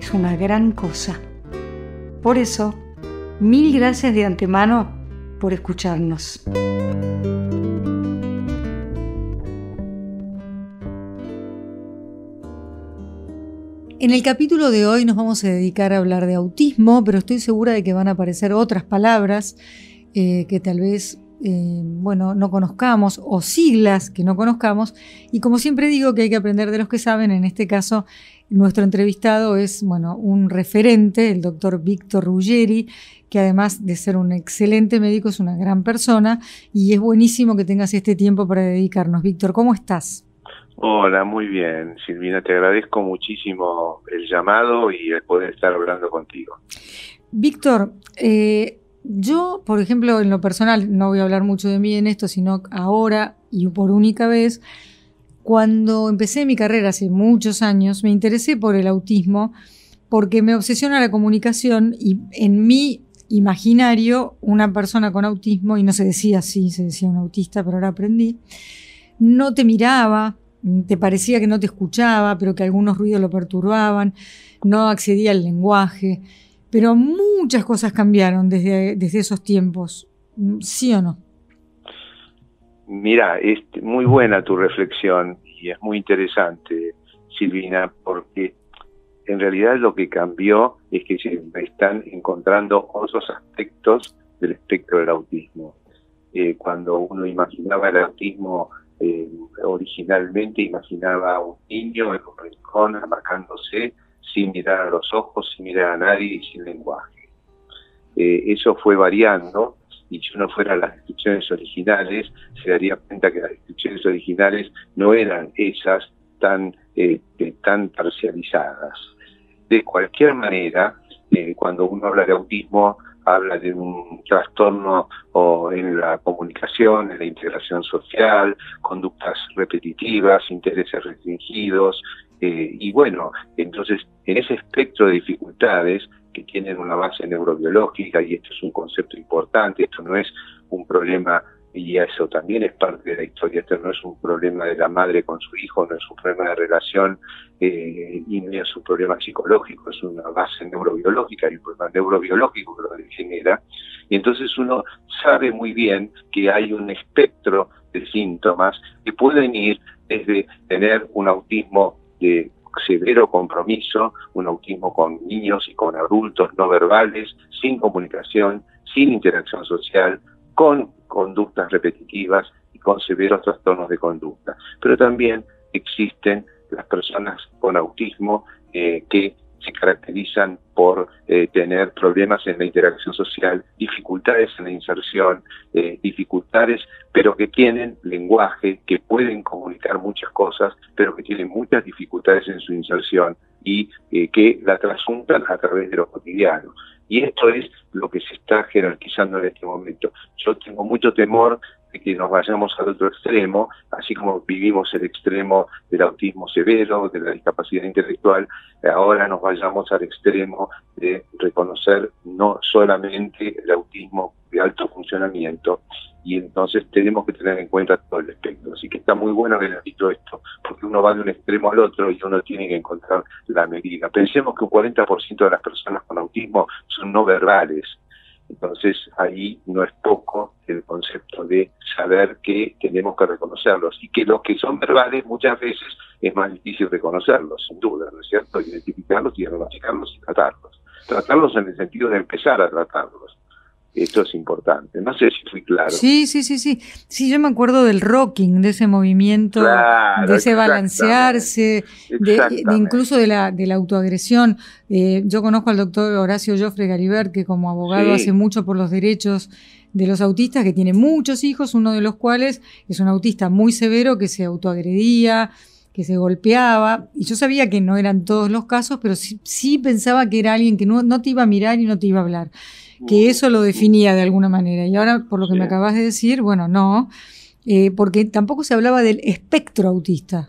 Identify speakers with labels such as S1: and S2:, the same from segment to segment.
S1: es una gran cosa. Por eso, mil gracias de antemano por escucharnos. En el capítulo de hoy nos vamos a dedicar a hablar de autismo, pero estoy segura de que van a aparecer otras palabras eh, que tal vez eh, bueno, no conozcamos o siglas que no conozcamos. Y como siempre digo que hay que aprender de los que saben, en este caso nuestro entrevistado es bueno, un referente, el doctor Víctor Ruggeri, que además de ser un excelente médico es una gran persona y es buenísimo que tengas este tiempo para dedicarnos. Víctor, ¿cómo estás?
S2: Hola, muy bien, Silvina, te agradezco muchísimo el llamado y el poder estar hablando contigo.
S1: Víctor, eh, yo, por ejemplo, en lo personal, no voy a hablar mucho de mí en esto, sino ahora y por única vez, cuando empecé mi carrera hace muchos años, me interesé por el autismo porque me obsesiona la comunicación y en mi imaginario una persona con autismo, y no se decía así, se decía un autista, pero ahora aprendí, no te miraba, te parecía que no te escuchaba, pero que algunos ruidos lo perturbaban, no accedía al lenguaje. Pero muchas cosas cambiaron desde, desde esos tiempos, ¿sí o no?
S2: Mira, es muy buena tu reflexión y es muy interesante, Silvina, porque en realidad lo que cambió es que se están encontrando otros aspectos del espectro del autismo. Eh, cuando uno imaginaba el autismo eh, originalmente, imaginaba a un niño en un rincón amacándose sin mirar a los ojos, sin mirar a nadie y sin lenguaje. Eh, eso fue variando y si uno fuera a las descripciones originales, se daría cuenta que las descripciones originales no eran esas tan, eh, tan parcializadas. De cualquier manera, eh, cuando uno habla de autismo, habla de un trastorno o en la comunicación, en la integración social, conductas repetitivas, intereses restringidos, eh, y bueno, entonces en ese espectro de dificultades que tienen una base neurobiológica, y esto es un concepto importante, esto no es un problema, y eso también es parte de la historia, esto no es un problema de la madre con su hijo, no es un problema de relación, eh, y no es un problema psicológico, es una base neurobiológica, y un problema neurobiológico que lo genera, y entonces uno sabe muy bien que hay un espectro de síntomas que pueden ir desde tener un autismo de severo compromiso, un autismo con niños y con adultos no verbales, sin comunicación, sin interacción social, con conductas repetitivas y con severos trastornos de conducta. Pero también existen las personas con autismo eh, que se caracterizan por eh, tener problemas en la interacción social, dificultades en la inserción, eh, dificultades, pero que tienen lenguaje, que pueden comunicar muchas cosas, pero que tienen muchas dificultades en su inserción y eh, que la trasuntan a través de lo cotidiano. Y esto es lo que se está jerarquizando en este momento. Yo tengo mucho temor de que nos vayamos al otro extremo, así como vivimos el extremo del autismo severo, de la discapacidad intelectual, ahora nos vayamos al extremo de reconocer no solamente el autismo de alto funcionamiento, y entonces tenemos que tener en cuenta todo el espectro. Así que está muy bueno que haya dicho esto, porque uno va de un extremo al otro y uno tiene que encontrar la medida. Pensemos que un 40% de las personas con autismo son no verbales, entonces ahí no es poco el concepto de saber que tenemos que reconocerlos y que los que son verbales muchas veces es más difícil reconocerlos, sin duda, ¿no es cierto? Identificarlos, diagnosticarlos y tratarlos. Tratarlos en el sentido de empezar a tratarlos. Esto es importante. No sé si fui claro.
S1: Sí, sí, sí, sí. Sí, yo me acuerdo del rocking, de ese movimiento, de ese balancearse, de, incluso de la, de la autoagresión. Eh, yo conozco al doctor Horacio Joffre Garibert, que como abogado hace mucho por los derechos de los autistas, que tiene muchos hijos, uno de los cuales es un autista muy severo que se autoagredía, que se golpeaba, y yo sabía que no eran todos los casos, pero sí, pensaba que era alguien que no, no, te iba a mirar y no te iba a hablar, que eso lo definía de alguna manera. Y ahora, por lo que me acabas de decir, bueno, no, eh, porque tampoco se hablaba del espectro autista.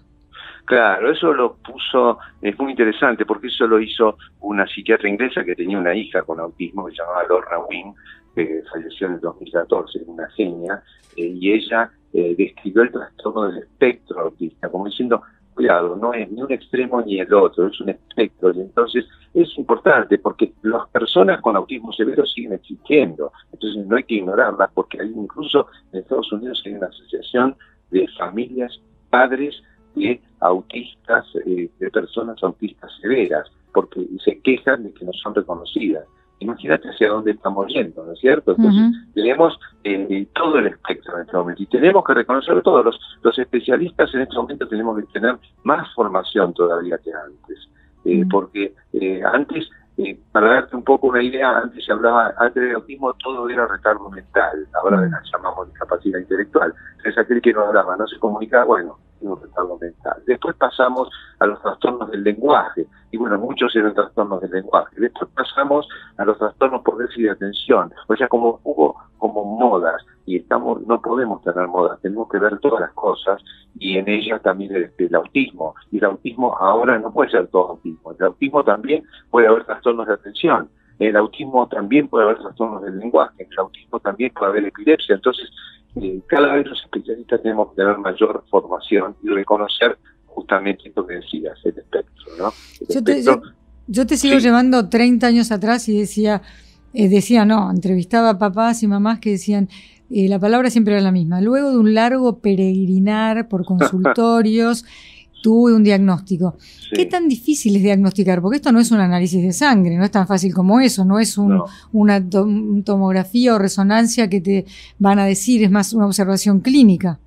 S2: Claro, eso lo puso, es muy interesante porque eso lo hizo una psiquiatra inglesa que tenía una hija con autismo que se llamaba Lorna Wing, que falleció en el 2014, una genia, eh, y ella eh, describió el trastorno del espectro autista, como diciendo, no es ni un extremo ni el otro, es un espectro, y entonces es importante porque las personas con autismo severo siguen existiendo, entonces no hay que ignorarlas porque hay incluso en Estados Unidos hay una asociación de familias, padres de autistas, eh, de personas autistas severas, porque se quejan de que no son reconocidas. Imagínate hacia dónde estamos yendo, ¿no es cierto? Entonces, tenemos eh, todo el espectro en este momento y tenemos que reconocerlo todos. Los, los especialistas en este momento tenemos que tener más formación todavía que antes, eh, porque antes para darte un poco una idea, antes se hablaba, antes del autismo todo era retardo mental, ahora la llamamos discapacidad intelectual. Es aquel que no hablaba, no se comunicaba, bueno, un retardo mental. Después pasamos a los trastornos del lenguaje, y bueno, muchos eran trastornos del lenguaje. Después pasamos a los trastornos por déficit de atención, o sea, como hubo como modas, y estamos no podemos tener modas, tenemos que ver todas las cosas, y en ellas también el, el autismo. Y el autismo ahora no puede ser todo autismo, el autismo también puede haber trastornos de atención, el autismo también puede haber trastornos del lenguaje, el autismo también puede haber epilepsia. Entonces, eh, cada vez los especialistas tenemos que tener mayor formación y reconocer justamente esto que decías, el espectro. ¿no?
S1: yo, te, sigo llevando 30 años atrás y decía, eh, decía, no, entrevistaba a papás y mamás que decían, eh, la palabra siempre era la misma. Luego de un largo peregrinar por consultorios, tuve un diagnóstico. ¿Qué tan difícil es diagnosticar? Porque esto no es un análisis de sangre, no es tan fácil como eso, no es una tomografía o resonancia que te van a decir, es más una observación clínica.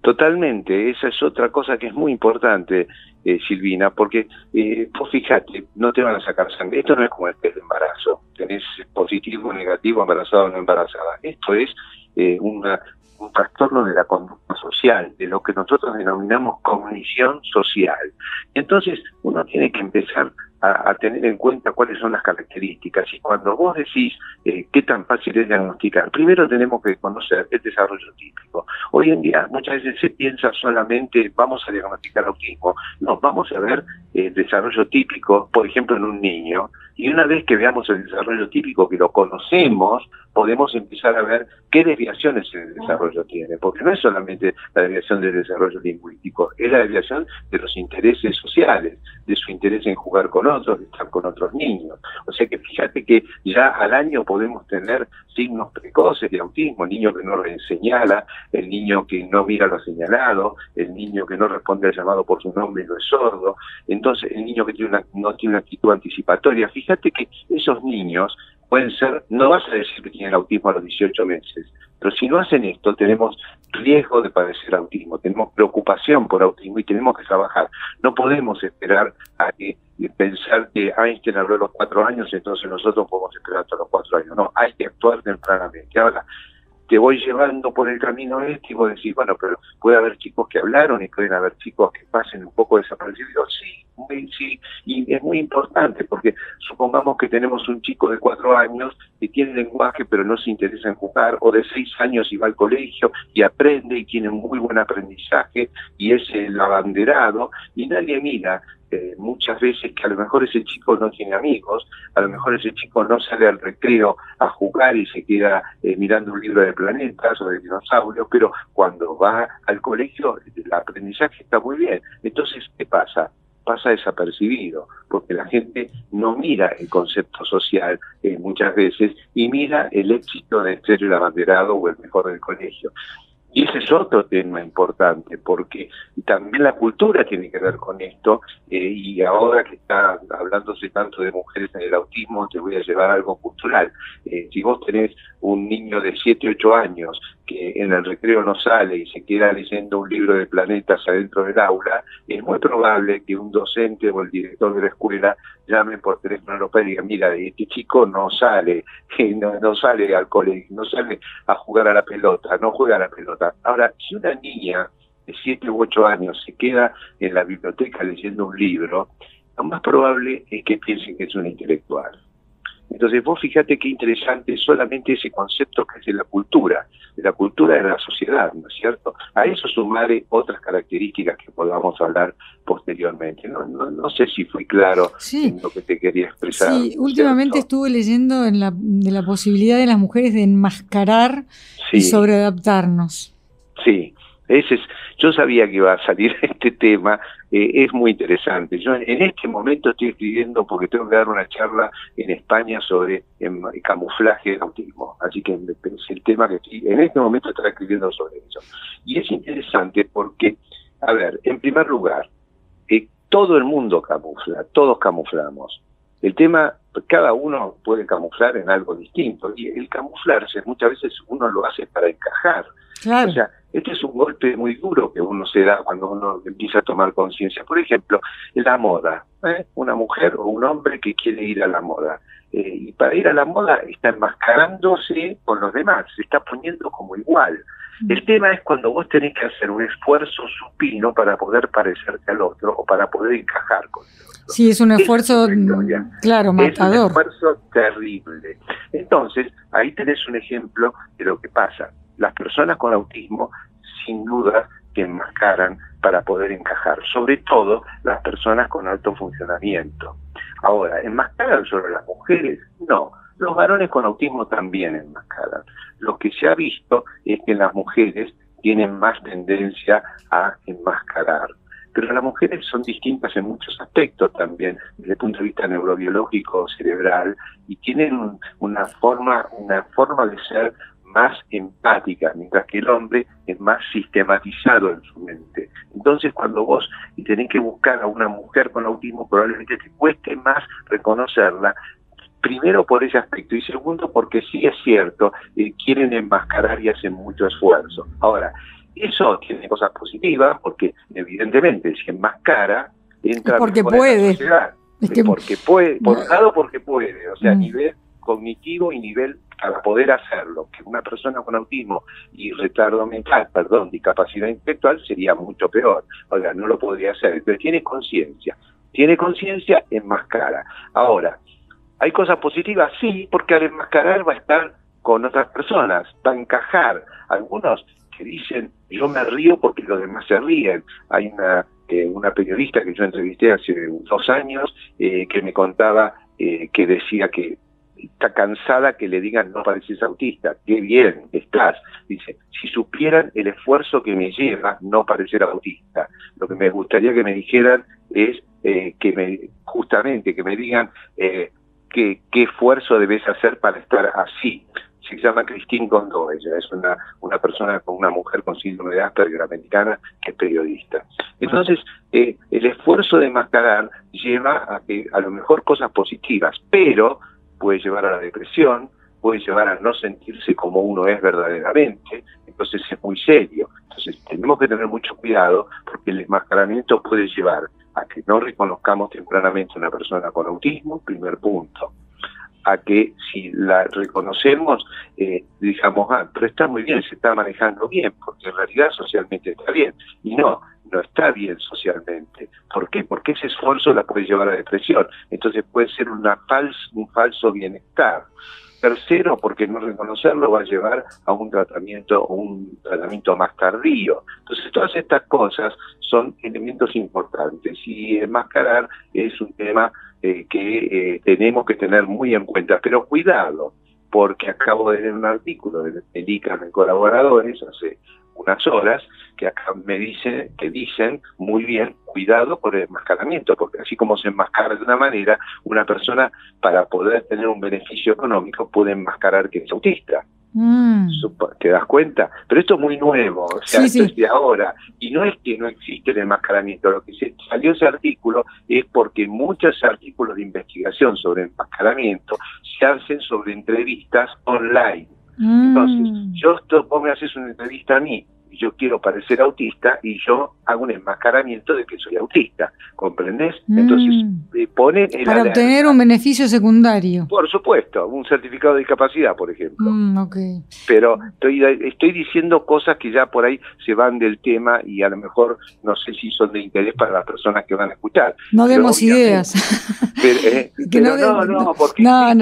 S2: Totalmente, esa es otra cosa que es muy importante, eh, Silvina, porque eh, vos fíjate, no te van a sacar sangre. Esto no es como el test de embarazo, tenés positivo negativo, embarazado o no embarazada. Esto es eh, una, un trastorno de la conducta social, de lo que nosotros denominamos cognición social. Entonces, uno tiene que empezar a, tener en cuenta cuáles son las características. Y cuando vos decís eh, qué tan fácil es diagnosticar, primero tenemos que conocer el desarrollo típico. Hoy en día muchas veces se piensa solamente vamos a diagnosticar autismo. No, vamos a ver el desarrollo típico, por ejemplo, en un niño. Y una vez que veamos el desarrollo típico, que lo conocemos, podemos empezar a ver qué desviaciones el desarrollo tiene, porque no es solamente la desviación del desarrollo lingüístico, es la desviación de los intereses sociales, de su interés en jugar con otros, de estar con otros niños. O sea que fíjate que ya al año podemos tener signos precoces de autismo, el niño que no señala, el niño que no mira lo señalado, el niño que no responde al llamado por su nombre y no es sordo, entonces el niño que tiene una, no tiene una actitud anticipatoria. Fíjate que esos niños pueden ser, no vas a decir que tienen autismo a los 18 meses, pero si no hacen esto, tenemos riesgo de padecer autismo, tenemos preocupación por autismo y tenemos que trabajar. No podemos esperar a que pensar que Einstein habló a los cuatro años, entonces nosotros podemos esperar hasta los cuatro años. No, hay que actuar tempranamente. Ahora, te voy llevando por el camino este y vos decís, bueno, pero puede haber chicos que hablaron y pueden haber chicos que pasen un poco desapercibidos. Sí, y es muy importante porque supongamos que tenemos un chico de cuatro años que tiene lenguaje pero no se interesa en jugar, o de seis años y va al colegio y aprende y tiene muy buen aprendizaje y es el abanderado y nadie mira eh, muchas veces que a lo mejor ese chico no tiene amigos, a lo mejor ese chico no sale al recreo a jugar y se queda eh, mirando un libro de planetas o de dinosaurios, pero cuando va al colegio el aprendizaje está muy bien. Entonces, ¿qué pasa? Pasa desapercibido, porque la gente no mira el concepto social eh, muchas veces y mira el éxito de ser el abanderado o el mejor del colegio. Y ese es otro tema importante, porque también la cultura tiene que ver con esto, eh, y ahora que está hablándose tanto de mujeres en el autismo, te voy a llevar algo cultural. Eh, si vos tenés un niño de 7, 8 años en el recreo no sale y se queda leyendo un libro de planetas adentro del aula, es muy probable que un docente o el director de la escuela llame por teléfono los y diga, mira, este chico no sale, no, no sale al colegio, no sale a jugar a la pelota, no juega a la pelota. Ahora, si una niña de 7 u 8 años se queda en la biblioteca leyendo un libro, lo más probable es que piensen que es un intelectual. Entonces vos fíjate qué interesante solamente ese concepto que es de la cultura, de la cultura de la sociedad, ¿no es cierto? A eso sumaré otras características que podamos hablar posteriormente. No, no, sé si fui claro en lo que te quería expresar.
S1: Sí, últimamente estuve leyendo en la, de la posibilidad de las mujeres de enmascarar y sobreadaptarnos.
S2: Sí, ese es, yo sabía que iba a salir este tema, eh, es muy interesante. Yo en este momento estoy escribiendo porque tengo que dar una charla en España sobre em, camuflaje de autismo, así que es el tema que estoy, en este momento estoy escribiendo sobre eso. Y es interesante porque, a ver, en primer lugar, eh, todo el mundo camufla, todos camuflamos. El tema, cada uno puede camuflar en algo distinto y el camuflarse muchas veces uno lo hace para encajar. Claro. O sea, este es un golpe muy duro que uno se da cuando uno empieza a tomar conciencia. Por ejemplo, la moda. ¿eh? Una mujer o un hombre que quiere ir a la moda. Eh, y para ir a la moda está enmascarándose con los demás, se está poniendo como igual. Mm. El tema es cuando vos tenés que hacer un esfuerzo supino para poder parecerte al otro o para poder encajar con el otro.
S1: Sí, es un esfuerzo, claro, matador. Es un
S2: esfuerzo terrible. Entonces, ahí tenés un ejemplo de lo que pasa las personas con autismo sin duda que enmascaran para poder encajar, sobre todo las personas con alto funcionamiento. Ahora, ¿enmascaran solo las mujeres? No, los varones con autismo también enmascaran. Lo que se ha visto es que las mujeres tienen más tendencia a enmascarar. Pero las mujeres son distintas en muchos aspectos también, desde el punto de vista neurobiológico, cerebral, y tienen una forma, una forma de ser más empática, mientras que el hombre es más sistematizado en su mente. Entonces, cuando vos tenés que buscar a una mujer con autismo, probablemente te cueste más reconocerla, primero por ese aspecto y segundo porque sí es cierto, eh, quieren enmascarar y hacen mucho esfuerzo. Ahora, eso tiene cosas positivas porque evidentemente si enmascara, entra
S1: porque puede.
S2: porque puede, por un lado porque puede, o sea, a mm. nivel cognitivo y nivel para poder hacerlo, que una persona con autismo y retardo mental, perdón, discapacidad intelectual sería mucho peor. O sea, no lo podría hacer. Pero tiene conciencia. Tiene conciencia, enmascara. Ahora, ¿hay cosas positivas? Sí, porque al enmascarar va a estar con otras personas, va a encajar. Algunos que dicen, yo me río porque los demás se ríen. Hay una, eh, periodista que yo entrevisté hace dos años eh, que me contaba eh, que decía que está cansada que le digan no pareces autista. Qué bien estás. Dice, si supieran el esfuerzo que me lleva no parecer autista, lo que me gustaría que me dijeran es eh, que me, justamente, que me digan eh, qué, esfuerzo debes hacer para estar así. Se llama Christine Gondó, ella es una, una persona con una mujer con síndrome de Asperger americana que es periodista. Entonces, eh, el esfuerzo de mascarar lleva a que a lo mejor cosas positivas, pero puede llevar a la depresión, puede llevar a no sentirse como uno es verdaderamente, entonces es muy serio. Entonces tenemos que tener mucho cuidado porque el enmascaramiento puede llevar a que no reconozcamos tempranamente a una persona con autismo, primer punto, a que si la reconocemos, eh, digamos, ah, pero está muy bien, se está manejando bien, porque en realidad socialmente está bien. Y no, no está bien socialmente. ¿Por qué? Porque ese esfuerzo la puede llevar a depresión. Entonces puede ser una un falso bienestar. Tercero, porque no reconocerlo va a llevar a un tratamiento un tratamiento más tardío. Entonces, todas estas cosas son elementos importantes y enmascarar es un tema eh, que eh, tenemos que tener muy en cuenta. Pero cuidado, porque acabo de leer un artículo de ICAM en colaboradores hace unas horas que acá me dicen, que dicen muy bien, cuidado por el enmascaramiento, porque así como se enmascara de una manera, una persona para poder tener un beneficio económico puede enmascarar que es autista. Mm. ¿Te das cuenta? Pero esto es muy nuevo, o sea, esto es de ahora. Y no es que no existe el enmascaramiento, lo que se salió ese artículo es porque muchos artículos de investigación sobre enmascaramiento se hacen sobre entrevistas online. Mm. Entonces, yo, vos me haces una entrevista a mí, yo quiero parecer autista y yo hago un enmascaramiento de que soy autista, ¿comprendés?
S1: Mm.
S2: Entonces eh, pone el
S1: Para
S2: alerta.
S1: obtener un beneficio secundario.
S2: Por supuesto, un certificado de discapacidad, por ejemplo.
S1: Mm, ok.
S2: Pero estoy, estoy diciendo cosas que ya por ahí se van del tema y a lo mejor no sé si son de interés para las personas que van a escuchar.
S1: No
S2: Pero
S1: demos ideas.
S2: Pero, eh,
S1: Que
S2: pero
S1: no
S2: no, porque
S1: no,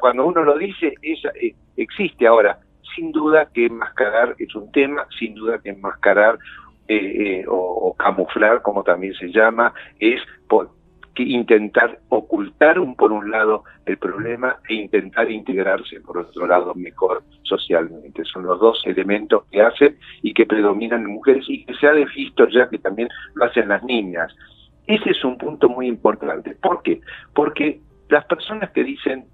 S2: cuando uno lo dice, es- eh, existe ahora. Sin duda que enmascarar es un tema, sin duda que enmascarar eh, eh, o, camuflar, como también se llama, es que intentar ocultar un, por un lado el problema e intentar integrarse por otro lado mejor socialmente. Son los dos elementos que hacen y que predominan en mujeres y que se ha visto ya que también lo hacen las niñas. Ese es un punto muy importante. ¿Por qué? Porque las personas que dicen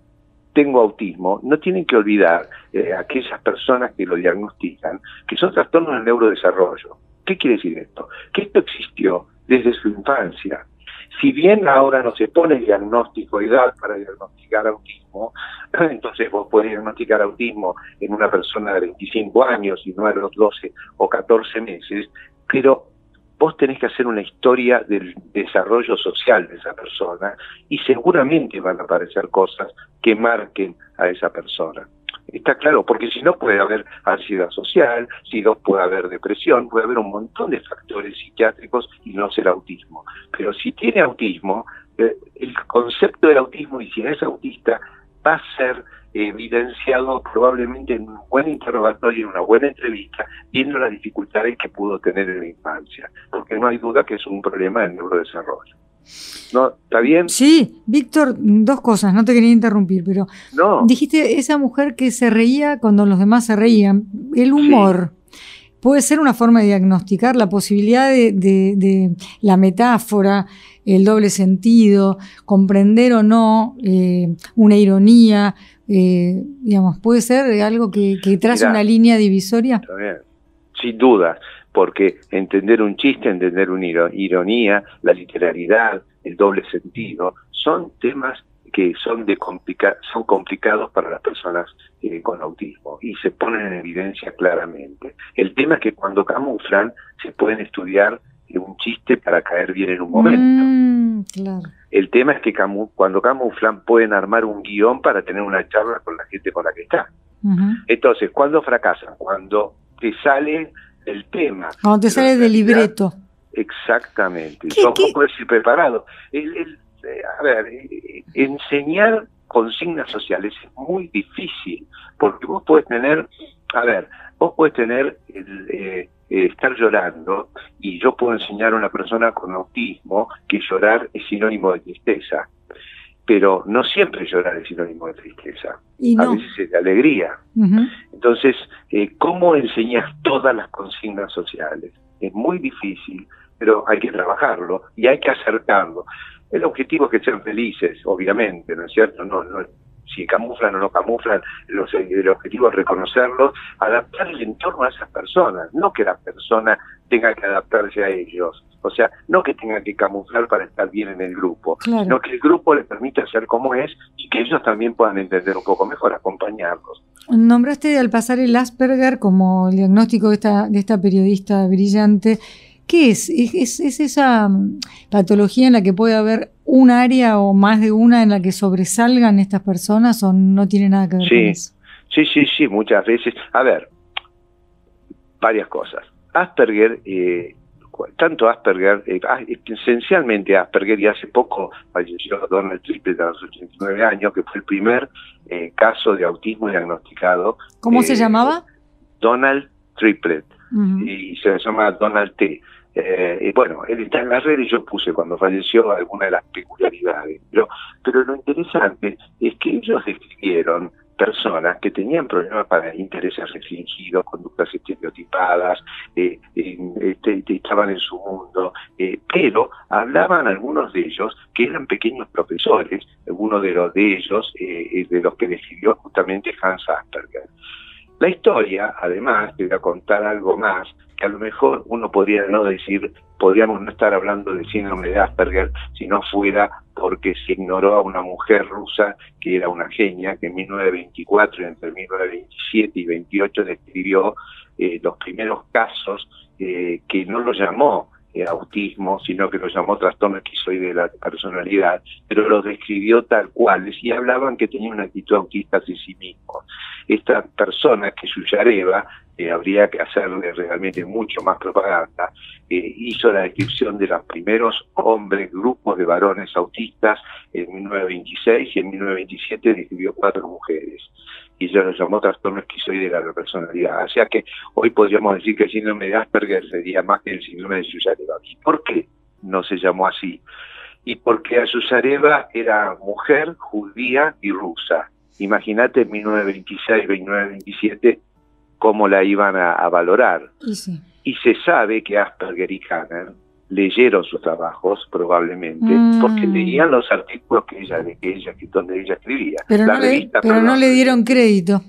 S2: tengo autismo no tienen que olvidar eh, aquellas personas que lo diagnostican que son trastornos del neurodesarrollo. ¿Qué quiere decir esto? Que esto existió desde su infancia. Si bien ahora no se pone diagnóstico edad para diagnosticar autismo, entonces vos podés diagnosticar autismo en una persona de 25 años y no a los 12 o 14 meses, pero vos tenés que hacer una historia del desarrollo social de esa persona y seguramente van a aparecer cosas que marquen a esa persona. Está claro, porque si no puede haber ansiedad social, si no puede haber depresión, puede haber un montón de factores psiquiátricos y no ser autismo. Pero si tiene autismo, eh, el concepto del autismo y si es autista va a ser evidenciado probablemente en un buen interrogatorio, en una buena entrevista, viendo las dificultades que pudo tener en la infancia, porque no hay duda que es un problema del neurodesarrollo. ¿No? ¿Está bien?
S1: Sí, Víctor, dos cosas, no te quería interrumpir, pero
S2: No.
S1: dijiste esa mujer que se reía cuando los demás se reían. El humor puede ser una forma de diagnosticar la posibilidad de, de- de la metáfora, el doble sentido, comprender o no eh, una ironía, eh, digamos, puede ser algo que, que traza una línea divisoria.
S2: Sin duda, porque entender un chiste, entender una iro- ironía, la literalidad, el doble sentido, son temas que son de complica son complicados para las personas eh, con autismo y se ponen en evidencia claramente. El tema es que cuando camuflan se pueden estudiar eh, un chiste para caer bien en un momento.
S1: Mm, claro.
S2: El tema es que camu- cuando camuflan pueden armar un guion para tener una charla con la gente con la que está. Entonces, ¿cuándo fracasan? Cuando te sale el tema.
S1: Cuando te sale del libreto.
S2: Exactamente.
S1: ¿Qué-
S2: Son
S1: qué?
S2: poco preparado. El- el- a ver, eh, enseñar consignas sociales es muy difícil, porque vos podés tener, a ver, vos podés tener el, eh, eh, estar llorando y yo puedo enseñar a una persona con autismo que llorar es sinónimo de tristeza, pero no siempre llorar es sinónimo de tristeza,
S1: Y
S2: a veces es de alegría. Entonces, eh, ¿cómo enseñas todas las consignas sociales? Es muy difícil, pero hay que trabajarlo y hay que acercarlo. El objetivo es que sean felices, obviamente, ¿no es cierto? No, no, si camuflan o no camuflan, los- el objetivo es reconocerlos, adaptar el entorno a esas personas, no que la persona tenga que adaptarse a ellos. O sea, no que tenga que camuflar para estar bien en el grupo,
S1: Claro.
S2: sino que el grupo le permita ser como es y que ellos también puedan entender un poco mejor, acompañarlos.
S1: Nombraste al pasar el Asperger como el diagnóstico de esta, de esta periodista brillante. ¿Qué es? ¿Es, es- es esa mm, patología en la que puede haber un área o más de una en la que sobresalgan estas personas o no tiene nada que ver
S2: Sí.
S1: con eso?
S2: Sí, sí, sí, muchas veces. A ver, varias cosas. Asperger, eh, tanto Asperger, eh, ah, esencialmente Asperger, y hace poco falleció Donald Triplett a los 89 años, que fue el primer eh, caso de autismo diagnosticado.
S1: ¿Cómo se
S2: Eh,
S1: llamaba?
S2: Donald Triplett, y se llama Donald T. Eh, y bueno, él está en la red y yo puse cuando falleció alguna de las peculiaridades. Pero, pero lo interesante es que ellos describieron personas que tenían problemas para intereses restringidos, conductas estereotipadas, eh, eh, este, estaban en su mundo, eh, pero hablaban algunos de ellos que eran pequeños profesores, uno de los de ellos, de los que describió justamente Hans Asperger. La historia, además, te voy a contar algo más, que a lo mejor uno podría no decir podríamos no estar hablando de síndrome de Asperger si no fuera porque se ignoró a una mujer rusa que era una genia, que en 1924 y entre 1927 y 28 describió eh, los primeros casos eh, que no lo llamó eh, autismo, sino que lo llamó trastorno esquizoide de la personalidad, pero lo describió tal cual, y hablaban que tenía una actitud autista hacia sí mismo. Esta persona, que Yuyareva, eh, habría que hacerle realmente mucho más propaganda, eh, hizo la descripción de los primeros hombres, grupos de varones autistas en 1926 y en 1927 describió cuatro mujeres y ya lo llamó trastorno esquizoide de la personalidad. O sea que hoy podríamos decir que el síndrome de Asperger sería más que el síndrome de Susareva. ¿Y por qué no se llamó así? Y porque a Susareva era mujer, judía y rusa. Imagínate en 1926, 1927 cómo la iban a, valorar. Y se sabe que Asperger y Kanner leyeron sus trabajos probablemente mm. porque leían los artículos que ella que ella donde ella escribía
S1: pero, no, le, pero no le dieron crédito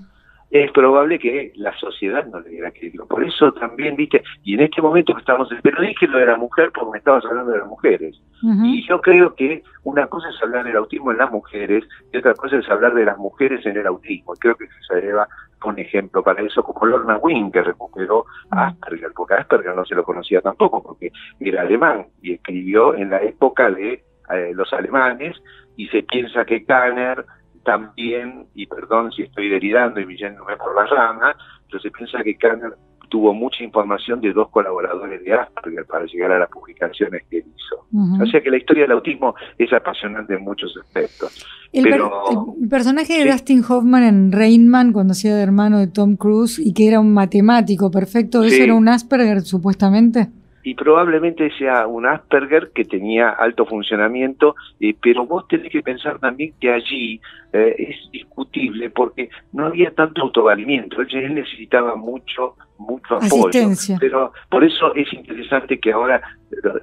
S2: es probable que la sociedad no le diera crédito. Por eso también viste y en este momento estamos pero dije lo de la mujer porque me estabas hablando de las mujeres. Y yo creo que una cosa es hablar del autismo en las mujeres y otra cosa es hablar de las mujeres en el autismo. Creo que se lleva un ejemplo para eso, como Lorna Wing, que recuperó a Asperger, porque Asperger no se lo conocía tampoco, porque era alemán y escribió en la época de eh, los alemanes, y se piensa que Kanner también, y perdón si estoy delirando y yéndome por las ramas, pero se piensa que Kanner tuvo mucha información de dos colaboradores de Asperger para llegar a las publicaciones que hizo. O sea que la historia del autismo es apasionante en muchos aspectos.
S1: El, personaje de Dustin Hoffman en Rainman, cuando hacía de hermano de Tom Cruise y que era un matemático perfecto, ¿eso era un Asperger supuestamente?
S2: Y probablemente sea un Asperger que tenía alto funcionamiento, eh, pero vos tenés que pensar también que allí eh, es discutible porque no había tanto autovalimiento, él necesitaba mucho mucho apoyo, pero por eso es interesante que ahora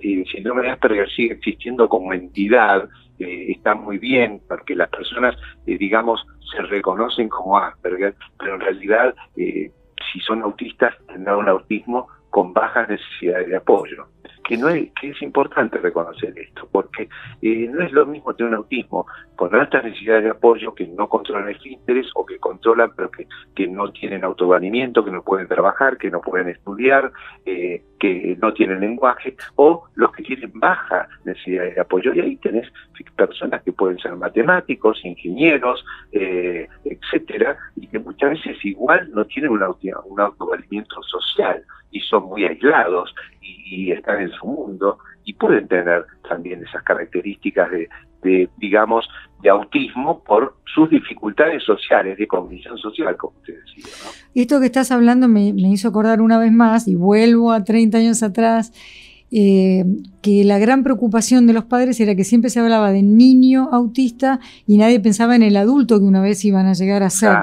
S2: el síndrome de Asperger sigue existiendo como entidad, eh, está muy bien porque las personas, digamos, se reconocen como Asperger, pero en realidad si son autistas tendrán un autismo con bajas necesidades de apoyo. Que, no es, que es importante reconocer esto, porque eh, no es lo mismo tener un autismo con altas necesidades de apoyo que no controlan esfínteres o que controlan pero que, que no tienen autovalimiento, que no pueden trabajar, que no pueden estudiar, eh, que no tienen lenguaje, o los que tienen baja necesidad de apoyo. Y ahí tenés personas que pueden ser matemáticos, ingenieros, eh, etcétera, y que muchas veces igual no tienen un, un autovalimiento social y son muy aislados y, están en su mundo y pueden tener también esas características de, digamos, de autismo por sus dificultades sociales, de cognición social, como usted decía.
S1: Esto que estás hablando me, me hizo acordar una vez más, y vuelvo a 30 años atrás, eh, que la gran preocupación de los padres era que siempre se hablaba de niño autista y nadie pensaba en el adulto que una vez iban a llegar a ser.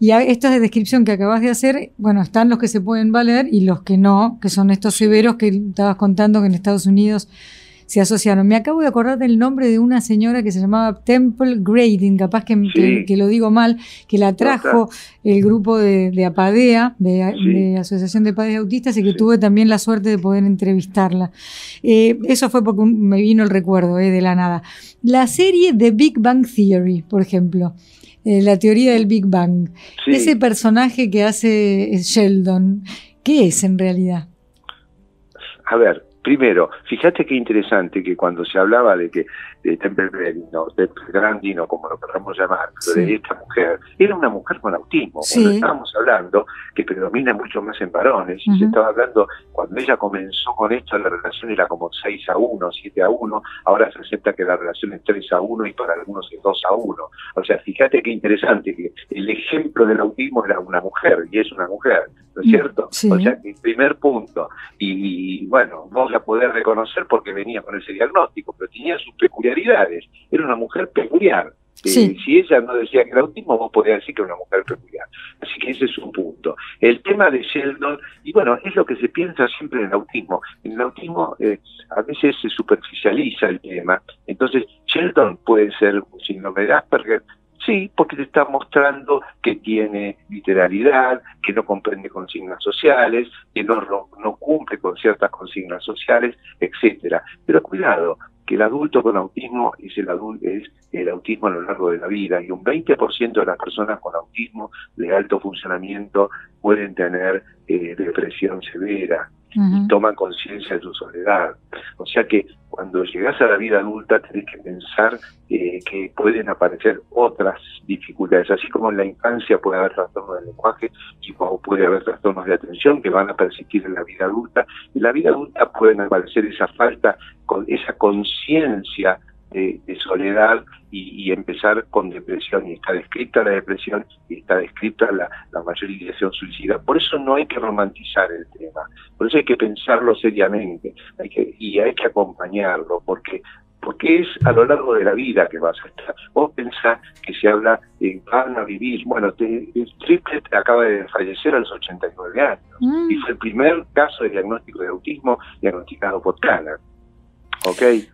S1: Y esta descripción que acabas de hacer, bueno, están los que se pueden valer y los que no, que son estos severos que estabas contando que en Estados Unidos se asociaron. Me acabo de acordar del nombre de una señora que se llamaba Temple Grading, capaz que, que, lo digo mal, que la trajo el grupo de, de APADEA, de, Asociación de Padres Autistas, y que tuve también la suerte de poder entrevistarla. Eh, eso fue porque me vino el recuerdo eh, de la nada. La serie de Big Bang Theory, por ejemplo. Eh, la teoría del Big Bang. Ese personaje que hace Sheldon, ¿qué es en realidad?
S2: A ver, Primero, fíjate qué interesante que cuando se hablaba de que de Temple Grandino, Grandino, como lo queramos llamar, de esta mujer, era una mujer con autismo. Cuando estábamos hablando, que predomina mucho más en varones, y se estaba hablando, cuando ella comenzó con esto, la relación era como 6 a 1, 7 a 1, ahora se acepta que la relación es 3 a 1 y para algunos es 2 a 1. O sea, fíjate qué interesante que el ejemplo del autismo era una mujer, y es una mujer, ¿no es mm, cierto? O sea, el primer punto. Y, bueno, vos la podés reconocer porque venía con ese diagnóstico, pero tenía sus peculiaridades. Era una mujer peculiar. Eh, si ella no decía que era autismo, vos podías decir que era una mujer peculiar. Así que ese es un punto. El tema de Sheldon, y bueno, es lo que se piensa siempre en el autismo. En el autismo eh, a veces se superficializa el tema. Entonces, Sheldon puede ser un síndrome de Asperger, Sí, porque te está mostrando que tiene literalidad, que no comprende consignas sociales, que no, no cumple con ciertas consignas sociales, etcétera. Pero cuidado, que el adulto con autismo es el, adulto, es el autismo a lo largo de la vida y un 20% de las personas con autismo de alto funcionamiento pueden tener eh, depresión severa y toman conciencia de su soledad. O sea que cuando llegas a la vida adulta tenés que pensar eh, que pueden aparecer otras dificultades, así como en la infancia puede haber trastornos del lenguaje y puede haber trastornos de atención que van a persistir en la vida adulta. En la vida adulta pueden aparecer esa falta, con esa conciencia de, soledad y, empezar con depresión. Y está descrita la depresión y está descrita la, la mayor ideación suicida. Por eso no hay que romantizar el tema, por eso hay que pensarlo seriamente hay que, y hay que acompañarlo, porque porque es a lo largo de la vida que vas a estar. Vos pensás que se habla de van a vivir, bueno, te, Triplet acaba de fallecer a los 89 años mm. y fue el primer caso de diagnóstico de autismo diagnosticado por Cana.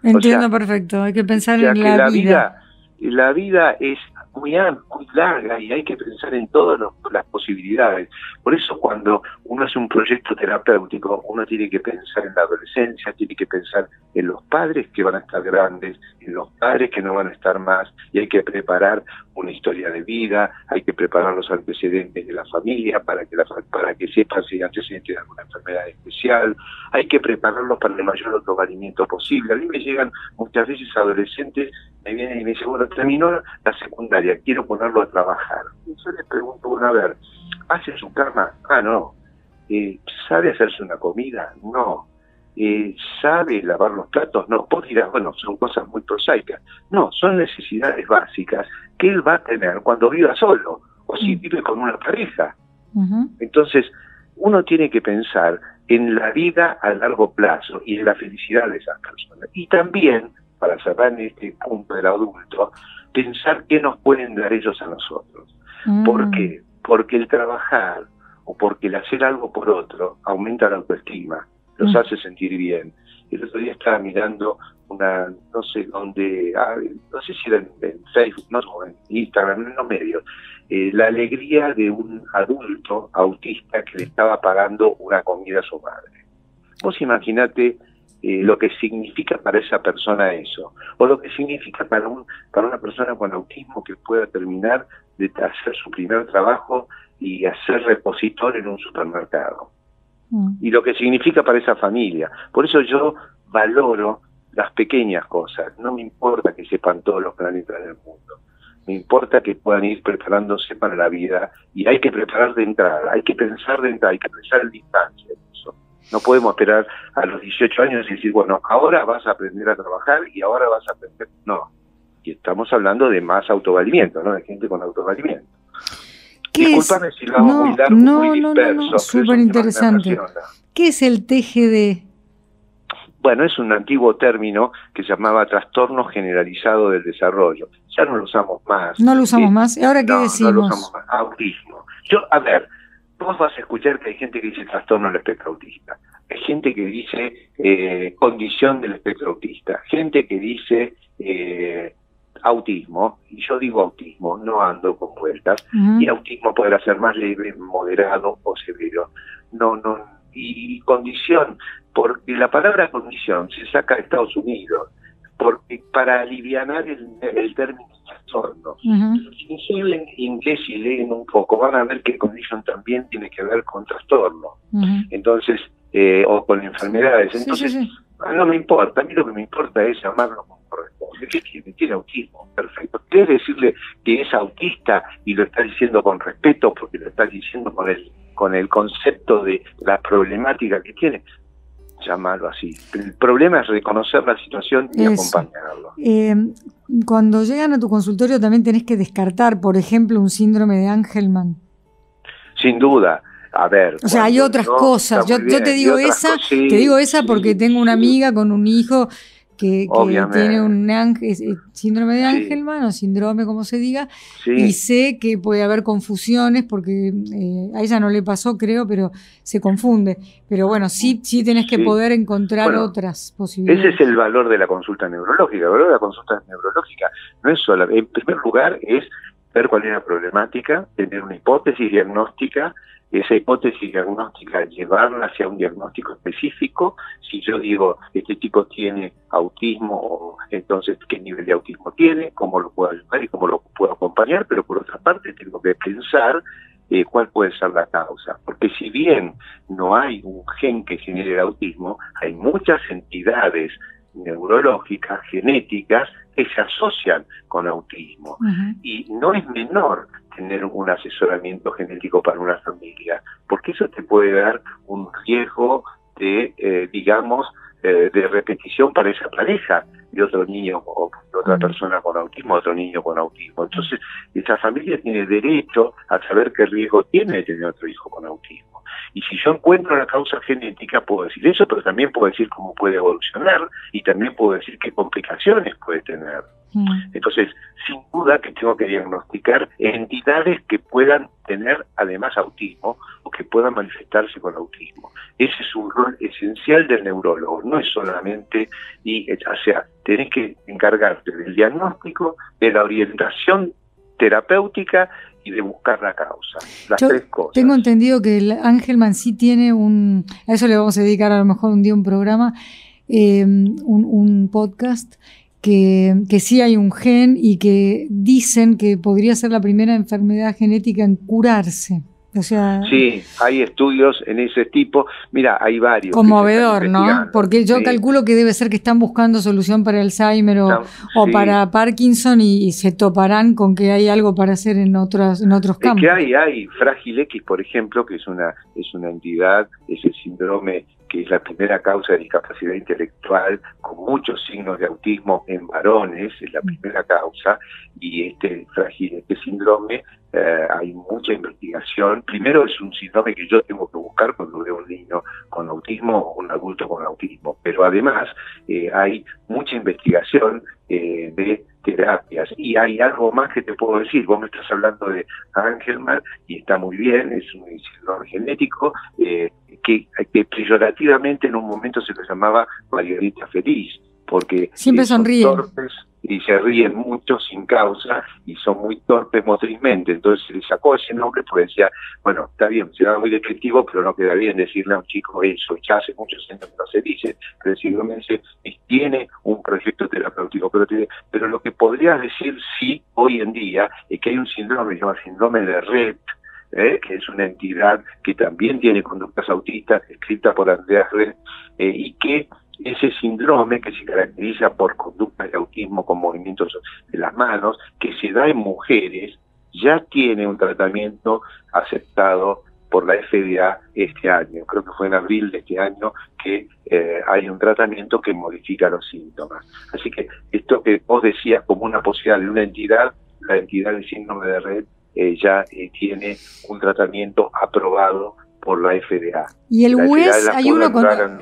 S1: Entiendo perfecto, hay que pensar en la, vida.
S2: La vida es muy muy larga y hay que pensar en todas las posibilidades. Por eso cuando uno hace un proyecto terapéutico, uno tiene que pensar en la adolescencia, tiene que pensar en los padres que van a estar grandes, los padres que no van a estar más, y hay que preparar una historia de vida, hay que preparar los antecedentes de la familia para que, la, para que sepan si hay antecedentes de alguna enfermedad especial, hay que prepararlos para el mayor autovalimiento posible. A mí me llegan muchas veces adolescentes, me vienen y me dicen, bueno, terminó la secundaria, quiero ponerlo a trabajar. Y yo les pregunto, bueno, a ver, ¿hace su cama? Ah, no. Eh, ¿Sabe hacerse una comida? No. Eh, ¿Sabe lavar los platos? No. Vos dirás, bueno, son cosas muy prosaicas. No, son necesidades básicas que él va a tener cuando viva solo o si mm. vive con una pareja. Entonces, uno tiene que pensar en la vida a largo plazo y en la felicidad de esas personas. Y también, para cerrar en este punto del adulto, pensar qué nos pueden dar ellos a nosotros. Mm. ¿Por qué? Porque el trabajar o porque el hacer algo por otro aumenta la autoestima, los mm. hace sentir bien. El otro día estaba mirando una, no sé dónde, ah, no sé si era en, Facebook, no, en Instagram, en los medios, eh, la alegría de un adulto autista que le estaba pagando una comida a su madre. Vos imaginate eh, lo que significa para esa persona eso, o lo que significa para, un, para una persona con autismo que pueda terminar de hacer su primer trabajo y hacer repositor en un supermercado. Mm. Y lo que significa para esa familia. Por eso yo valoro las pequeñas cosas. No me importa que sepan todos los planetas del mundo. Me importa que puedan ir preparándose para la vida y hay que preparar de entrada, hay que pensar de entrada, hay que pensar en distancia. Eso. No podemos esperar a los 18 años y decir, bueno, ahora vas a aprender a trabajar y ahora vas a aprender. No. Y estamos hablando de más autovalimiento, ¿no? De gente con autovalimiento.
S1: Disculpame si lo hago muy largo, muy disperso. No, no, súper interesante. ¿Qué es el TGD?
S2: Bueno, es un antiguo término que se llamaba trastorno generalizado del desarrollo. Ya no lo usamos más.
S1: No lo usamos más. ¿Y ahora qué decimos? No lo usamos más.
S2: Autismo. Yo, a ver, vos vas a escuchar que hay gente que dice trastorno del espectro autista. Hay gente que dice eh, condición del espectro autista. Gente que dice eh, autismo. Y yo digo autismo, no ando con vueltas. Y autismo podrá ser más leve, moderado o severo. No, no y condición, porque la palabra condición se saca de Estados Unidos, porque para aliviar el, el término trastorno. Si leen inglés y leen un poco, van a ver que condición también tiene que ver con trastorno. Entonces, eh, o con enfermedades. Entonces, no me importa, a mí lo que me importa es llamarlo como corresponde. ¿Qué tiene? Tiene autismo, perfecto. ¿Quieres decirle que es autista y lo está diciendo con respeto porque lo está diciendo con el con el concepto de la problemática que tiene, llamarlo así. El problema es reconocer la situación y acompañarlo.
S1: Eh, cuando llegan a tu consultorio también tenés que descartar, por ejemplo, un síndrome de Angelman.
S2: Sin duda. A ver.
S1: O sea, hay otras cosas. Yo, te digo esa, te digo esa porque tengo una amiga con un hijo que, tiene un síndrome de Angelman o síndrome, como se diga, y sé que puede haber confusiones porque eh, a ella no le pasó, creo, pero se confunde. Pero bueno, sí, sí tienes que poder encontrar otras posibilidades.
S2: Ese es el valor de la consulta neurológica. El valor de la consulta neurológica no es solo, en primer lugar, es ver cuál es la problemática, tener una hipótesis diagnóstica, esa hipótesis diagnóstica llevarla hacia un diagnóstico específico. Si yo digo, este tipo tiene autismo, entonces qué nivel de autismo tiene, cómo lo puedo ayudar y cómo lo puedo acompañar, pero por otra parte tengo que pensar eh, cuál puede ser la causa. Porque si bien no hay un gen que genere el autismo, hay muchas entidades neurológicas, genéticas, que se asocian con autismo. Y no es menor tener un asesoramiento genético para una familia, porque eso te puede dar un riesgo de, eh, digamos, eh, de repetición para esa pareja de otro niño o de otra persona con autismo, otro niño con autismo. Entonces, esa familia tiene derecho a saber qué riesgo tiene de tener otro hijo con autismo. Y si yo encuentro la causa genética, puedo decir eso, pero también puedo decir cómo puede evolucionar y también puedo decir qué complicaciones puede tener. Mm. Entonces, sin duda que tengo que diagnosticar entidades que puedan tener además autismo o que puedan manifestarse con autismo. Ese es un rol esencial del neurólogo, no es solamente, y, o sea, tenés que encargarte del diagnóstico, de la orientación terapéutica y de buscar la causa. Las tres cosas.
S1: Tengo entendido que el Angelman sí tiene un, a eso le vamos a dedicar a lo mejor un día un programa, eh, un, un podcast que, que sí hay un gen y que dicen que podría ser la primera enfermedad genética en curarse. O sea,
S2: sí, hay estudios en ese tipo. Mira, hay varios.
S1: Conmovedor, ¿no? Porque yo calculo que debe ser que están buscando solución para Alzheimer o, para Parkinson y, se toparán con que hay algo para hacer en otros en otros campos.
S2: Es que hay, hay Frágil X, por ejemplo, que es una es una entidad, es el síndrome que es la primera causa de discapacidad intelectual con muchos signos de autismo en varones, es la primera causa, y este este síndrome, eh, hay mucha investigación. Primero es un síndrome que yo tengo que buscar cuando veo un niño con autismo o un adulto con autismo, pero además eh, hay mucha investigación eh, de terapias. Y hay algo más que te puedo decir, vos me estás hablando de Angelman y está muy bien, es un síndrome genético, eh, que, que peyorativamente en un momento se le llamaba Margarita Feliz, porque
S1: siempre sonríe. Torpes
S2: y se ríen mucho sin causa y son muy torpes motrizmente. Entonces se le sacó ese nombre porque decía, bueno, está bien, será muy descriptivo, pero no queda bien decirle a un chico eso. Ya hace muchos años que no se dice, pero dice, tiene un proyecto terapéutico. Pero, pero lo que podrías decir sí hoy en día es que hay un síndrome, se llama síndrome de Red, ¿eh? que es una entidad que también tiene conductas autistas, escrita por Andreas Red, eh, y que ese síndrome que se caracteriza por conductas de autismo con movimientos de las manos, que se da en mujeres, ya tiene un tratamiento aceptado por la FDA este año. Creo que fue en abril de este año que eh, hay un tratamiento que modifica los síntomas. Así que esto que vos decías como una posibilidad de una entidad, la entidad del síndrome de red eh, ya eh, tiene un tratamiento aprobado por la FDA.
S1: ¿Y el WES, hay uno,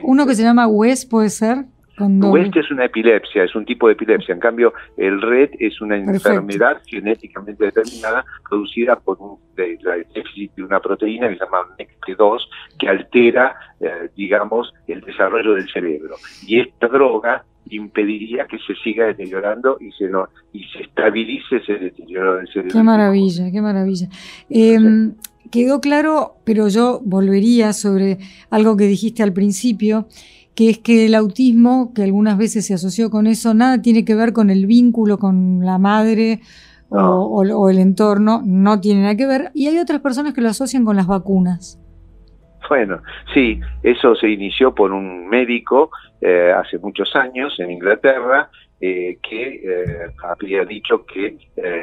S1: uno que se llama WES, puede ser?
S2: WES es una epilepsia, es un tipo de epilepsia. En cambio, el RED es una enfermedad genéticamente determinada producida por un déficit de una proteína que se llama MECP2 que altera, eh, digamos, el desarrollo del cerebro. Y esta droga impediría que se siga deteriorando y se no, y se estabilice ese deterioro del cerebro.
S1: Qué maravilla, qué maravilla. Em, quedó claro, pero yo volvería sobre algo que dijiste al principio, que es que el autismo, que algunas veces se asoció con eso, nada tiene que ver con el vínculo con la madre o, el entorno, no tiene nada que ver, y hay otras personas que lo asocian con las vacunas.
S2: Bueno, sí, eso se inició por un médico eh, hace muchos años en Inglaterra eh, que eh, había dicho que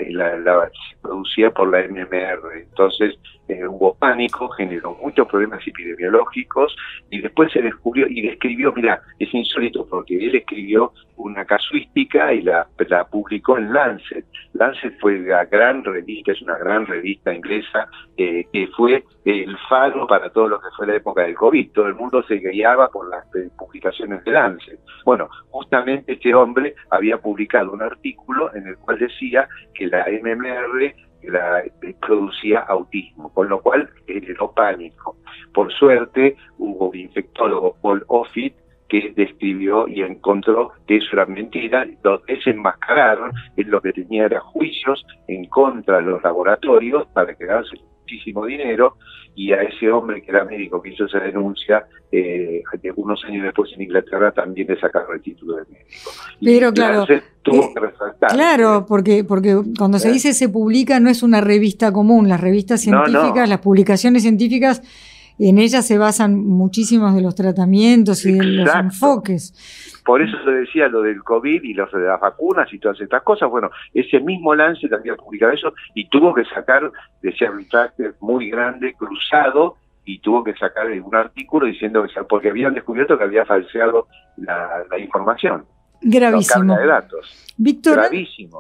S2: la, se producía por la MMR. Entonces hubo pánico, generó muchos problemas epidemiológicos y después se descubrió y describió, mira, es insólito porque él escribió una casuística y la, publicó en Lancet. Lancet fue la gran revista, es una gran revista inglesa que fue el faro para todo lo que fue la época del COVID. Todo el mundo se guiaba por las publicaciones de Lancet. Bueno, justamente este hombre había publicado un artículo en el cual decía que la MMR la, producía autismo, con lo cual generó pánico. Por suerte, hubo un infectólogo, Paul Offit, que describió y encontró que eso era mentira, lo desenmascararon, él lo que tenía era juicios en contra de los laboratorios para quedarse muchísimo dinero y a ese hombre que era médico que hizo esa denuncia, eh, algunos años después en Inglaterra también le sacaron el título de médico.
S1: Pero claro, tuvo eh, que Claro, porque, porque cuando se dice se publica no es una revista común, las revistas científicas, las publicaciones científicas en ellas se basan muchísimos de los tratamientos y de los enfoques.
S2: Por eso se decía lo del COVID y los de las vacunas y todas estas cosas. Bueno, ese mismo lance también publicado eso y tuvo que sacar, decía un muy grande, cruzado, y tuvo que sacar un artículo diciendo que porque habían descubierto que había falseado la, información.
S1: Gravísimo.
S2: De datos.
S1: Víctor,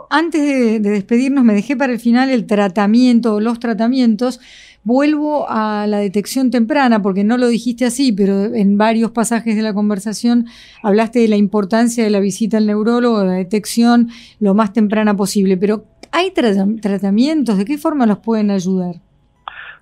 S1: antes de, de, despedirnos, me dejé para el final el tratamiento, los tratamientos, Vuelvo a la detección temprana, porque no lo dijiste así, pero en varios pasajes de la conversación hablaste de la importancia de la visita al neurólogo, de la detección lo más temprana posible. Pero ¿hay tratamientos? ¿De qué forma los pueden ayudar?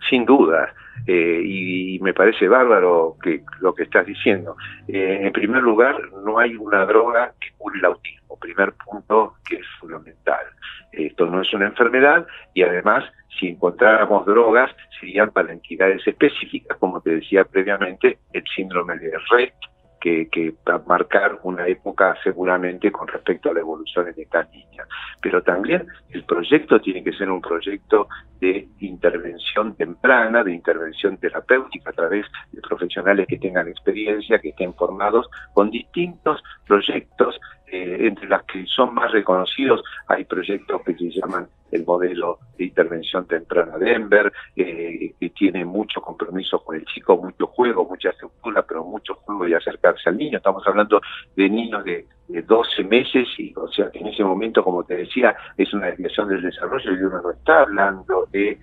S2: Sin duda. Eh, y, me parece bárbaro que lo que estás diciendo. Eh, en primer lugar, no hay una droga que cure el autismo, primer punto que es fundamental. Esto no es una enfermedad y además si encontráramos drogas, serían para entidades específicas, como te decía previamente, el síndrome de Rett, que, que, va a marcar una época seguramente con respecto a la evolución en esta niña. Pero también el proyecto tiene que ser un proyecto de intervención temprana, de intervención terapéutica a través de profesionales que tengan experiencia, que estén formados con distintos proyectos eh, entre las que son más reconocidos hay proyectos que se llaman el modelo de intervención temprana Denver, eh, que tiene mucho compromiso con el chico, mucho juego, mucha estructura, pero mucho juego de acercarse al niño. Estamos hablando de niños de, 12 meses y, o sea, en ese momento, como te decía, es una desviación del desarrollo y uno no está hablando de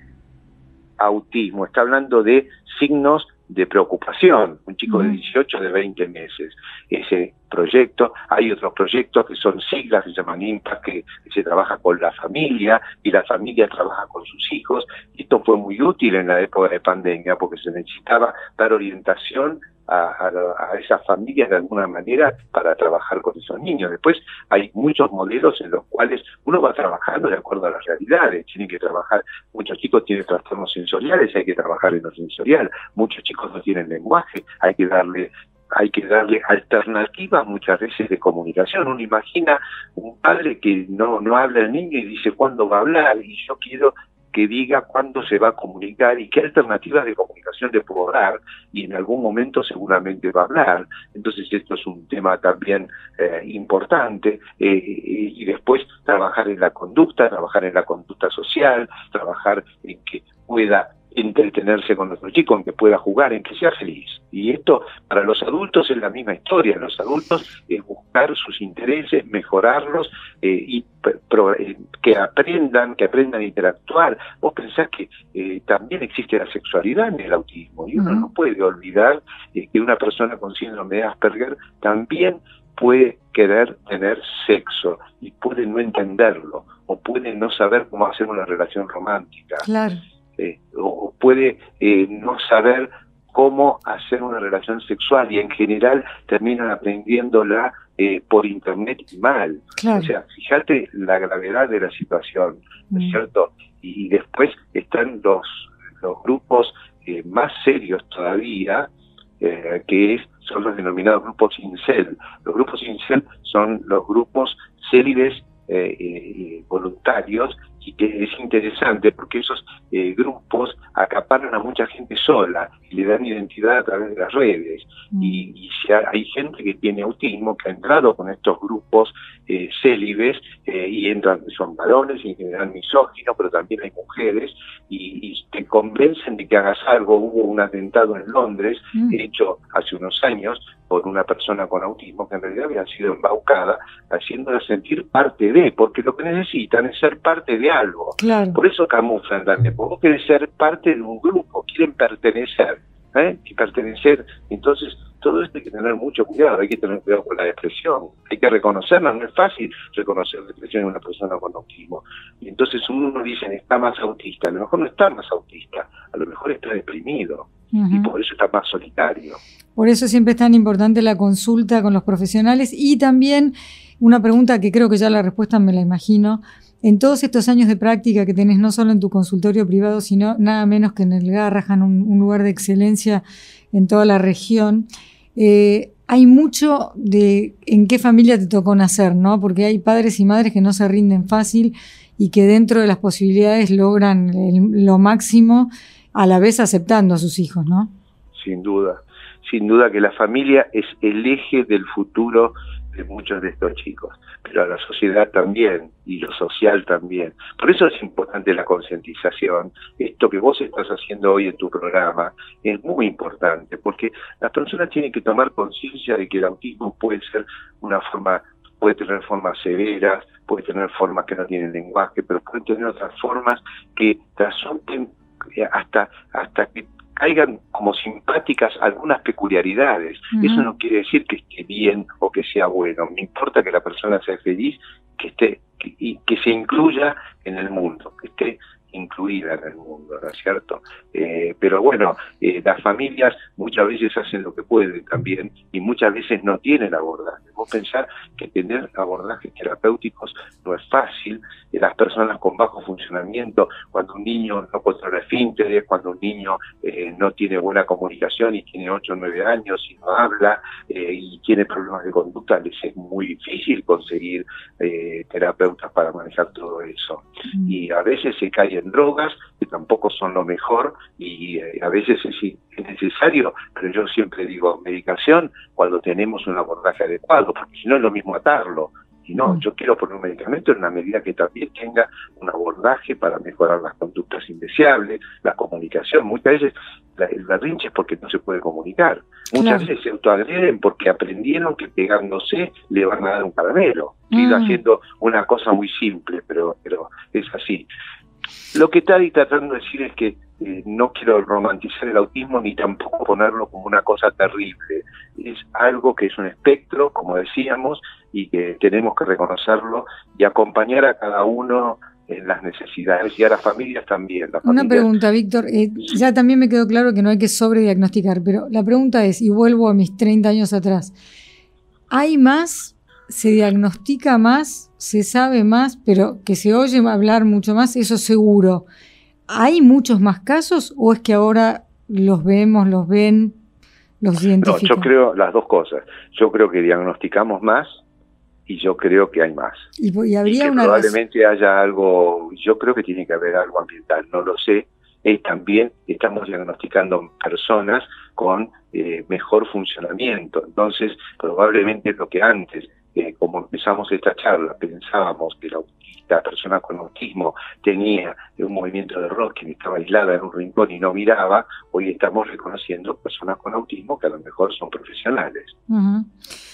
S2: autismo, está hablando de signos de preocupación, un chico de 18, de 20 meses. Ese proyecto, hay otros proyectos que son siglas, que se llaman IMPACT, que, se trabaja con la familia y la familia trabaja con sus hijos. Esto fue muy útil en la época de pandemia porque se necesitaba dar orientación a, esas familias de alguna manera para trabajar con esos niños. Después hay muchos modelos en los cuales uno va trabajando de acuerdo a las realidades. Tienen que trabajar, muchos chicos tienen trastornos sensoriales, hay que trabajar en lo sensorial. Muchos chicos no tienen lenguaje, hay que darle hay que darle alternativas muchas veces de comunicación. Uno imagina un padre que no, no habla el niño y dice cuándo va a hablar y yo quiero que diga cuándo se va a comunicar y qué alternativas de comunicación le puedo dar y en algún momento seguramente va a hablar. Entonces esto es un tema también eh, importante eh, y después trabajar en la conducta, trabajar en la conducta social, trabajar en que pueda entretenerse con nuestro chico, en que pueda jugar, en que sea feliz. Y esto para los adultos es la misma historia. Los adultos es buscar sus intereses, mejorarlos eh, y eh, que aprendan, que aprendan a interactuar. Vos pensás que eh, también existe la sexualidad en el autismo y uno no puede olvidar que una persona con síndrome de Asperger también puede querer tener sexo y puede no entenderlo o puede no saber cómo hacer una relación romántica.
S1: Claro.
S2: Eh, o puede eh, no saber cómo hacer una relación sexual y en general terminan aprendiéndola eh, por internet mal. O sea, fíjate la gravedad de la situación, ¿no es mm. cierto? Y, después están los, los grupos más serios todavía, que es, son los denominados grupos incel. Los grupos incel son los grupos célibes voluntarios y que es interesante porque esos eh, grupos acaparan a mucha gente sola y le dan identidad a través de las redes. Mm. Y, si hay gente que tiene autismo que ha entrado con estos grupos eh, célibes eh, y entran, son varones y en general misóginos, pero también hay mujeres y, te convencen de que hagas algo. Hubo un atentado en Londres mm. hecho hace unos años por una persona con autismo que en realidad había sido embaucada, haciéndola sentir parte de, porque lo que necesitan es ser parte de algo. Por eso camuflan también, porque vos querés ser parte de un grupo, quieren pertenecer, ¿eh? Y pertenecer. Entonces, todo esto hay que tener mucho cuidado, hay que tener cuidado con la depresión, hay que reconocerla, no es fácil reconocer depresión en una persona con autismo. Y entonces uno dice, está más autista, a lo mejor no está más autista, a lo mejor está deprimido, y por eso está más solitario.
S1: Por eso siempre es tan importante la consulta con los profesionales y también una pregunta que creo que ya la respuesta me la imagino. En todos estos años de práctica que tenés no solo en tu consultorio privado, sino nada menos que en el Garrahan, un, lugar de excelencia en toda la región, eh, hay mucho de en qué familia te tocó nacer, ¿no? Porque hay padres y madres que no se rinden fácil y que dentro de las posibilidades logran lo máximo a la vez aceptando a sus hijos, ¿no?
S2: Sin duda, sin duda que la familia es el eje del futuro de muchos de estos chicos, pero a la sociedad también y lo social también. Por eso es importante la concientización. Esto que vos estás haciendo hoy en tu programa es muy importante, porque las personas tienen que tomar conciencia de que el autismo puede ser una forma puede tener formas severas, puede tener formas que no tienen lenguaje, pero puede tener otras formas que resulten eh, hasta, hasta que caigan como simpáticas algunas peculiaridades. Eso no quiere decir que esté bien o que sea bueno. Me importa que la persona sea feliz, que esté y que se incluya en el mundo, que esté incluida en el mundo, ¿no es cierto? Eh, pero bueno, eh, las familias muchas veces hacen lo que pueden también y muchas veces no tienen abordaje. Vos pensar que tener abordajes terapéuticos no es fácil, las personas con bajo funcionamiento, cuando un niño no controla esfínteres, cuando un niño eh, no tiene buena comunicación y tiene 8 o 9 años y no habla y tiene problemas de conducta, les es muy difícil conseguir terapeutas para manejar todo eso. Mm. Y a veces se cae drogas, que tampoco son lo mejor y eh, a veces es, necesario, pero yo siempre digo medicación cuando tenemos un abordaje adecuado, porque si no es lo mismo atarlo. Y no, mm. yo quiero poner un medicamento en una medida que también tenga un abordaje para mejorar las conductas indeseables, la comunicación. Muchas veces el berrinche es porque no se puede comunicar. Muchas veces se autoagreden porque aprendieron que pegándose le van a dar un caramelo. Mm. haciendo una cosa muy simple, pero, pero es así. Lo que está ahí tratando de decir es que eh, no quiero romantizar el autismo ni tampoco ponerlo como una cosa terrible. Es algo que es un espectro, como decíamos, y que tenemos que reconocerlo y acompañar a cada uno en las necesidades y a las familias también.
S1: Una pregunta, Víctor. Eh, ya también me quedó claro que no hay que sobrediagnosticar, pero la pregunta es, y vuelvo a mis 30 años atrás, ¿hay más se diagnostica más, se sabe más, pero que se oye hablar mucho más, eso seguro. ¿Hay muchos más casos o es que ahora los vemos, los ven, los identifican?
S2: No, yo creo las dos cosas. Yo creo que diagnosticamos más y yo creo que hay más.
S1: Y, habría que
S2: probablemente haya algo, yo creo que tiene que haber algo ambiental, no lo sé. Y también estamos diagnosticando personas con eh, mejor funcionamiento. Entonces, probablemente lo que antes como empezamos esta charla, pensábamos que la, autista, persona con autismo tenía un movimiento de error que estaba aislada en un rincón y no miraba, hoy estamos reconociendo personas con autismo que a lo mejor son profesionales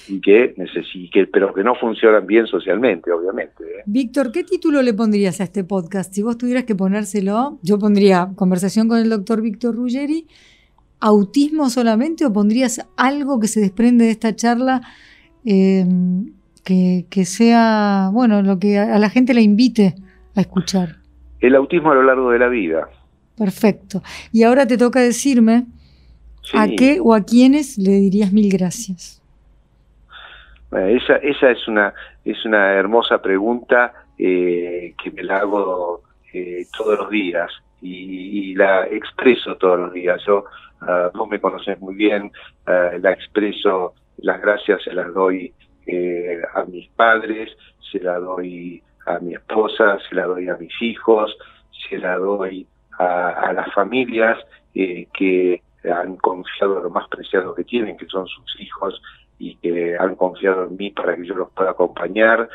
S2: y que necesitan, pero que no funcionan bien socialmente, obviamente. ¿eh?
S1: Víctor, ¿qué título le pondrías a este podcast? Si vos tuvieras que ponérselo, yo pondría conversación con el doctor Víctor Ruggeri, autismo solamente o pondrías algo que se desprende de esta charla Em, que, sea, bueno, lo que a, la gente le invite a escuchar.
S2: El autismo a lo largo de la vida.
S1: Perfecto. Y ahora te toca decirme a qué o a quiénes le dirías mil gracias.
S2: esa, esa es una es una hermosa pregunta eh, que me la hago eh, todos los días y, la expreso todos los días. Yo, uh, vos me conoces muy bien, ah, la expreso las gracias se las doy eh, a mis padres, se las doy a mi esposa, se las doy a mis hijos, se las doy a, las familias eh, que han confiado en lo más preciado que tienen, que son sus hijos, y que han confiado en mí para que yo los pueda acompañar.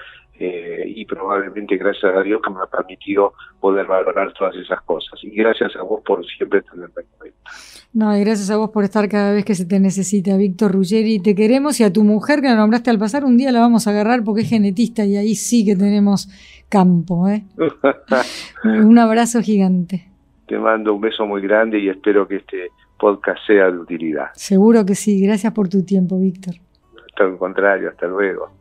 S2: Eh, y probablemente gracias a Dios que me ha permitido poder valorar todas esas cosas. Y gracias a vos por siempre tenerme en cuenta.
S1: No, y gracias a vos por estar cada vez que se te necesita, Víctor Ruggeri. Te queremos y a tu mujer que la nombraste al pasar, un día la vamos a agarrar porque es genetista y ahí sí que tenemos campo. ¿eh? un abrazo gigante.
S2: Te mando un beso muy grande y espero que este podcast sea de utilidad.
S1: Seguro que sí. Gracias por tu tiempo, Víctor.
S2: Hasta lo contrario, hasta luego.